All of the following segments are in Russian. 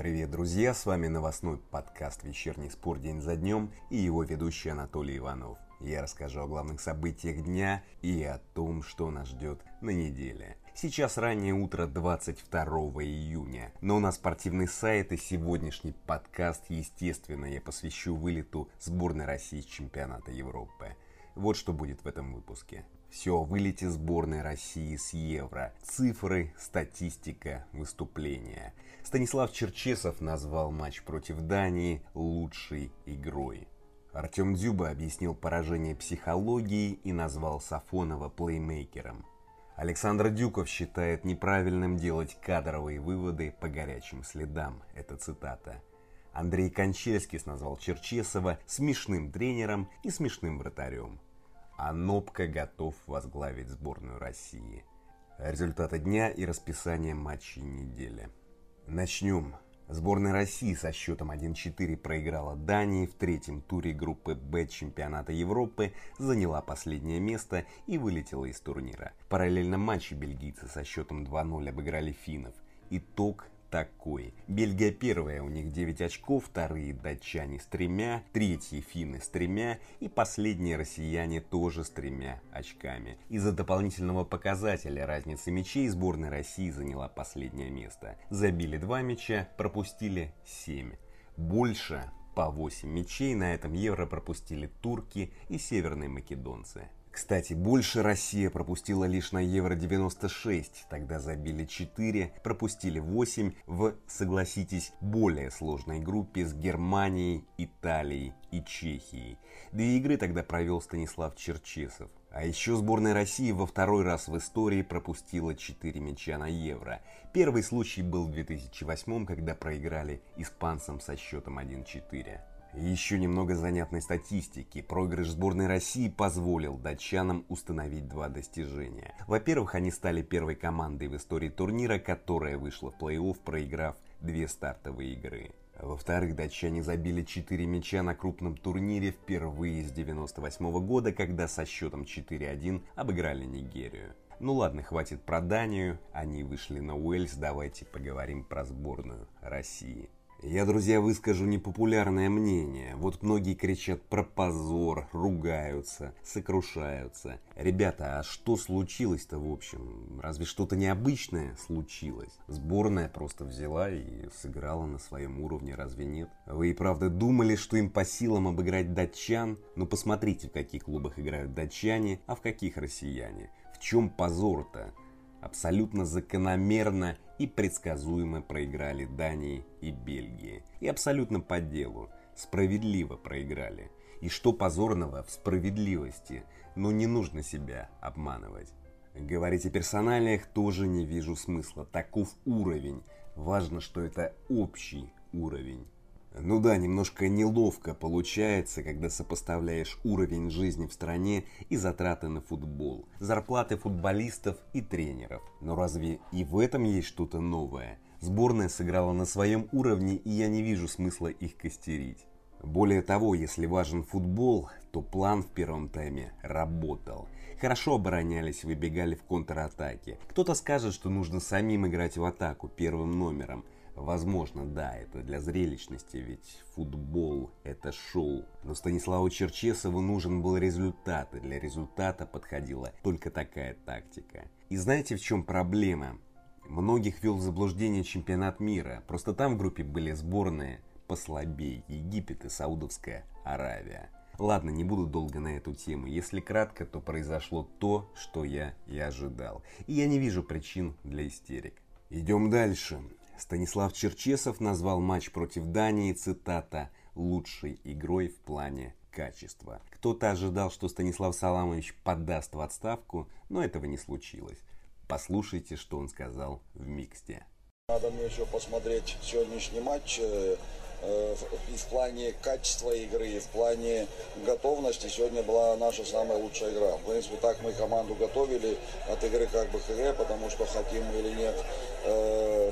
Привет, друзья! С вами новостной подкаст «Вечерний спор день за днем» и его ведущий Анатолий Иванов. Я расскажу о главных событиях дня и о том, что нас ждет на неделе. Сейчас раннее утро 22 июня, но на спортивный сайт и сегодняшний подкаст, естественно, я посвящу вылету сборной России с чемпионата Европы. Вот что будет в этом выпуске. Все о вылете сборной России с Евро. Цифры, статистика, выступления. Станислав Черчесов назвал матч против Дании лучшей игрой. Артем Дзюба объяснил поражение психологии и назвал Сафонова плеймейкером. Александр Дюков считает неправильным делать кадровые выводы по горячим следам. Это цитата. Андрей Кончельский назвал Черчесова смешным тренером и смешным вратарем а Нопка готов возглавить сборную России. Результаты дня и расписание матчей недели. Начнем. Сборная России со счетом 1-4 проиграла Дании в третьем туре группы Б чемпионата Европы, заняла последнее место и вылетела из турнира. Параллельно матче бельгийцы со счетом 2-0 обыграли финнов. Итог такой. Бельгия первая, у них 9 очков, вторые датчане с тремя, третьи финны с тремя и последние россияне тоже с тремя очками. Из-за дополнительного показателя разницы мячей сборная России заняла последнее место. Забили 2 мяча, пропустили 7. Больше по 8 мячей на этом Евро пропустили турки и северные македонцы. Кстати, больше Россия пропустила лишь на Евро-96, тогда забили 4, пропустили 8 в, согласитесь, более сложной группе с Германией, Италией и Чехией. Две игры тогда провел Станислав Черчесов. А еще сборная России во второй раз в истории пропустила 4 мяча на Евро. Первый случай был в 2008, когда проиграли испанцам со счетом 1-4. Еще немного занятной статистики. Проигрыш сборной России позволил датчанам установить два достижения. Во-первых, они стали первой командой в истории турнира, которая вышла в плей-офф, проиграв две стартовые игры. Во-вторых, датчане забили 4 мяча на крупном турнире впервые с 98 года, когда со счетом 4-1 обыграли Нигерию. Ну ладно, хватит про Данию, они вышли на Уэльс, давайте поговорим про сборную России. Я, друзья, выскажу непопулярное мнение. Вот многие кричат про позор, ругаются, сокрушаются. Ребята, а что случилось-то в общем? Разве что-то необычное случилось? Сборная просто взяла и сыграла на своем уровне, разве нет? Вы и правда думали, что им по силам обыграть датчан? Ну посмотрите, в каких клубах играют датчане, а в каких россияне. В чем позор-то? Абсолютно закономерно и предсказуемо проиграли Дании и Бельгии. И абсолютно по делу. Справедливо проиграли. И что позорного в справедливости, но не нужно себя обманывать. Говорить о персоналиях тоже не вижу смысла. Таков уровень. Важно, что это общий уровень. Ну да, немножко неловко получается, когда сопоставляешь уровень жизни в стране и затраты на футбол, зарплаты футболистов и тренеров. Но разве и в этом есть что-то новое? Сборная сыграла на своем уровне, и я не вижу смысла их костерить. Более того, если важен футбол, то план в первом тайме работал. Хорошо оборонялись, выбегали в контратаке. Кто-то скажет, что нужно самим играть в атаку первым номером – Возможно, да, это для зрелищности, ведь футбол – это шоу. Но Станиславу Черчесову нужен был результат, и для результата подходила только такая тактика. И знаете, в чем проблема? Многих вел в заблуждение чемпионат мира. Просто там в группе были сборные послабее Египет и Саудовская Аравия. Ладно, не буду долго на эту тему. Если кратко, то произошло то, что я и ожидал. И я не вижу причин для истерик. Идем дальше. Станислав Черчесов назвал матч против Дании, цитата, «лучшей игрой в плане качества». Кто-то ожидал, что Станислав Саламович подаст в отставку, но этого не случилось. Послушайте, что он сказал в миксте. Надо мне еще посмотреть сегодняшний матч э, э, и в плане качества игры, и в плане готовности. Сегодня была наша самая лучшая игра. В принципе, так мы команду готовили от игры как бы к игре, потому что хотим или нет э,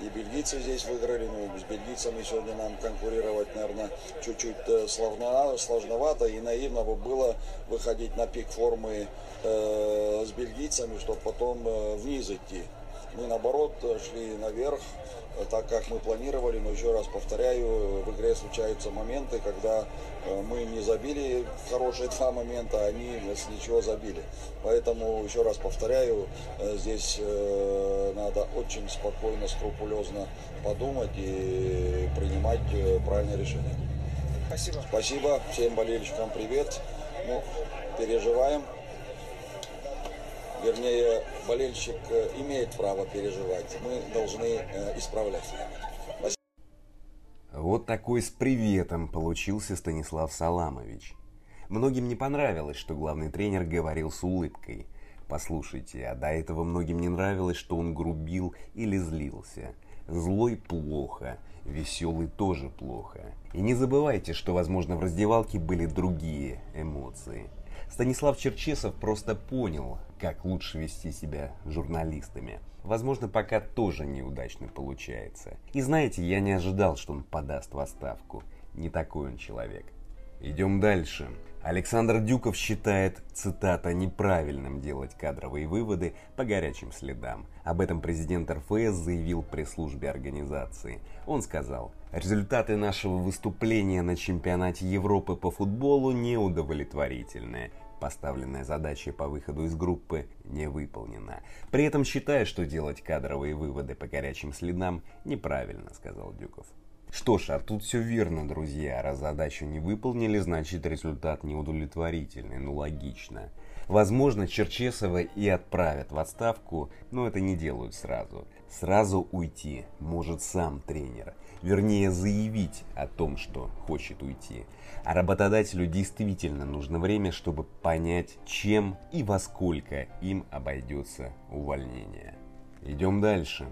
и бельгийцы здесь выиграли, ну, с бельгийцами сегодня нам конкурировать, наверное, чуть-чуть э, сложновато и наивно бы было выходить на пик формы э, с бельгийцами, чтобы потом э, вниз идти. Мы наоборот шли наверх, так как мы планировали, но еще раз повторяю, в игре случаются моменты, когда э, мы не забили хорошие два момента, а они с ничего забили. Поэтому, еще раз повторяю, э, здесь э, надо очень спокойно, скрупулезно подумать и принимать правильное решение. Спасибо. Спасибо. Всем болельщикам привет. Ну, переживаем. Вернее, болельщик э, имеет право переживать. Мы должны э, исправлять. Вот такой с приветом получился Станислав Саламович. Многим не понравилось, что главный тренер говорил с улыбкой. Послушайте, а до этого многим не нравилось, что он грубил или злился. Злой плохо, веселый тоже плохо. И не забывайте, что, возможно, в раздевалке были другие эмоции. Станислав Черчесов просто понял, как лучше вести себя журналистами. Возможно, пока тоже неудачно получается. И знаете, я не ожидал, что он подаст в отставку. Не такой он человек. Идем дальше. Александр Дюков считает, цитата, неправильным делать кадровые выводы по горячим следам. Об этом президент РФС заявил пресс-службе организации. Он сказал, результаты нашего выступления на чемпионате Европы по футболу неудовлетворительные. Поставленная задача по выходу из группы не выполнена. При этом считаю, что делать кадровые выводы по горячим следам неправильно, сказал Дюков. Что ж, а тут все верно, друзья. Раз задачу не выполнили, значит результат неудовлетворительный. Ну логично. Возможно, Черчесова и отправят в отставку, но это не делают сразу. Сразу уйти может сам тренер. Вернее, заявить о том, что хочет уйти. А работодателю действительно нужно время, чтобы понять, чем и во сколько им обойдется увольнение. Идем дальше.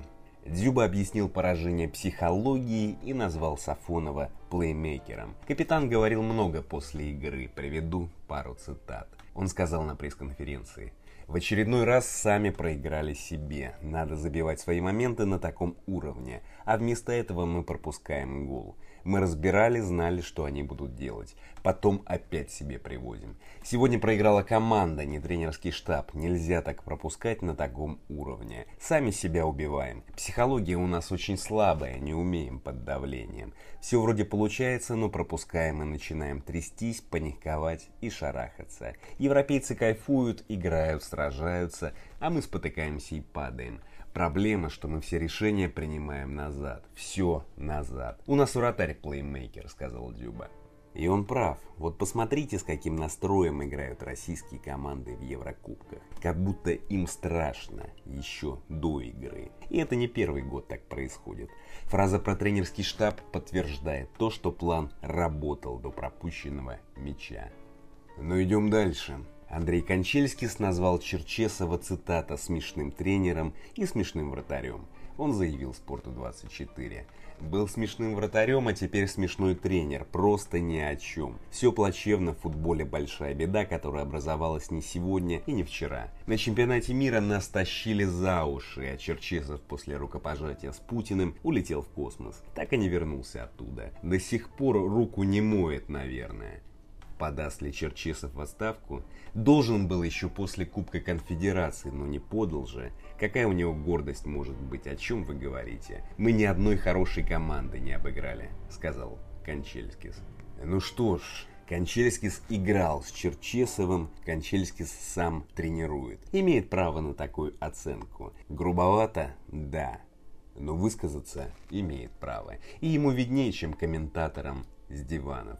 Дзюба объяснил поражение психологии и назвал Сафонова плеймейкером. Капитан говорил много после игры, приведу пару цитат. Он сказал на пресс-конференции, в очередной раз сами проиграли себе. Надо забивать свои моменты на таком уровне. А вместо этого мы пропускаем гол. Мы разбирали, знали, что они будут делать. Потом опять себе привозим. Сегодня проиграла команда, не тренерский штаб. Нельзя так пропускать на таком уровне. Сами себя убиваем. Психология у нас очень слабая, не умеем под давлением. Все вроде получается, но пропускаем и начинаем трястись, паниковать и шарахаться. Европейцы кайфуют, играют, сражаются, а мы спотыкаемся и падаем. Проблема, что мы все решения принимаем назад. Все назад. У нас вратарь плеймейкер, сказал Дюба. И он прав. Вот посмотрите, с каким настроем играют российские команды в Еврокубках. Как будто им страшно еще до игры. И это не первый год так происходит. Фраза про тренерский штаб подтверждает то, что план работал до пропущенного мяча. Но идем дальше. Андрей Кончельскис назвал Черчесова цитата смешным тренером и смешным вратарем. Он заявил «Спорту-24». Был смешным вратарем, а теперь смешной тренер. Просто ни о чем. Все плачевно в футболе большая беда, которая образовалась не сегодня и не вчера. На чемпионате мира нас тащили за уши, а Черчесов после рукопожатия с Путиным улетел в космос. Так и не вернулся оттуда. До сих пор руку не моет, наверное подаст ли Черчесов в отставку, должен был еще после Кубка Конфедерации, но не подал же. Какая у него гордость может быть, о чем вы говорите? Мы ни одной хорошей команды не обыграли, сказал Кончельскис. Ну что ж, Кончельскис играл с Черчесовым, Кончельскис сам тренирует. Имеет право на такую оценку. Грубовато? Да. Но высказаться имеет право. И ему виднее, чем комментаторам с диванов.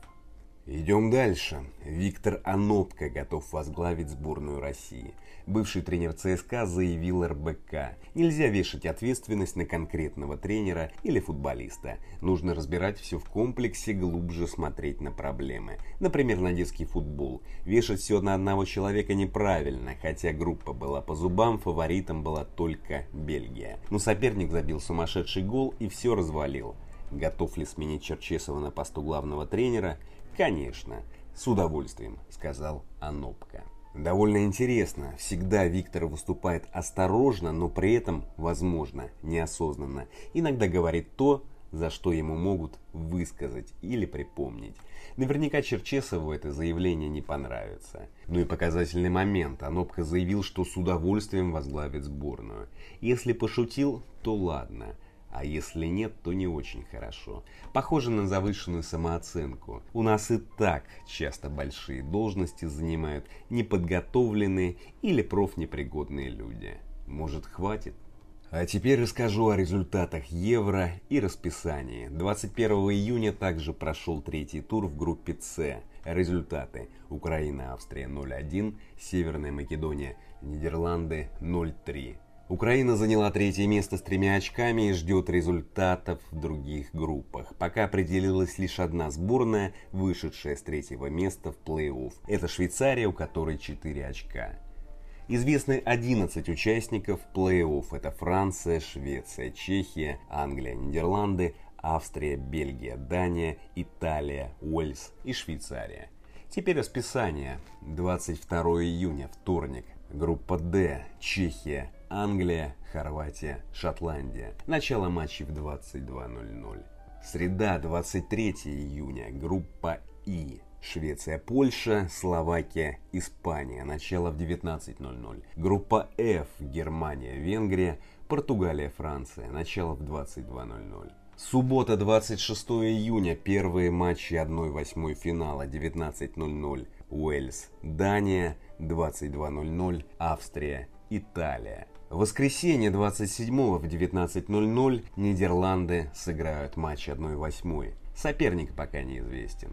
Идем дальше. Виктор Анопко готов возглавить сборную России. Бывший тренер ЦСКА заявил РБК. Нельзя вешать ответственность на конкретного тренера или футболиста. Нужно разбирать все в комплексе, глубже смотреть на проблемы. Например, на детский футбол. Вешать все на одного человека неправильно, хотя группа была по зубам, фаворитом была только Бельгия. Но соперник забил сумасшедший гол и все развалил. Готов ли сменить Черчесова на посту главного тренера – «Конечно, с удовольствием», — сказал Анопка. Довольно интересно. Всегда Виктор выступает осторожно, но при этом, возможно, неосознанно. Иногда говорит то, за что ему могут высказать или припомнить. Наверняка Черчесову это заявление не понравится. Ну и показательный момент. Анопка заявил, что с удовольствием возглавит сборную. Если пошутил, то ладно. А если нет, то не очень хорошо. Похоже на завышенную самооценку. У нас и так часто большие должности занимают неподготовленные или профнепригодные люди. Может хватит? А теперь расскажу о результатах Евро и расписании. 21 июня также прошел третий тур в группе С. Результаты. Украина, Австрия 0-1, Северная Македония, Нидерланды 0-3. Украина заняла третье место с тремя очками и ждет результатов в других группах. Пока определилась лишь одна сборная, вышедшая с третьего места в плей-офф. Это Швейцария, у которой 4 очка. Известны 11 участников плей-офф. Это Франция, Швеция, Чехия, Англия, Нидерланды, Австрия, Бельгия, Дания, Италия, Уэльс и Швейцария. Теперь расписание. 22 июня, вторник. Группа D. Чехия, Англия, Хорватия, Шотландия. Начало матчей в 22.00. Среда, 23 июня. Группа И. Швеция, Польша, Словакия, Испания. Начало в 19.00. Группа F. Германия, Венгрия, Португалия, Франция. Начало в 22.00. Суббота, 26 июня. Первые матчи 1-8 финала 19.00. Уэльс, Дания, 22.00. Австрия, Италия. Воскресенье 27 в 19.00 Нидерланды сыграют матч 1-8. Соперник пока неизвестен.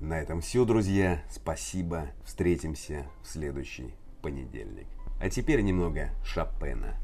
На этом все, друзья. Спасибо. Встретимся в следующий понедельник. А теперь немного Шопена.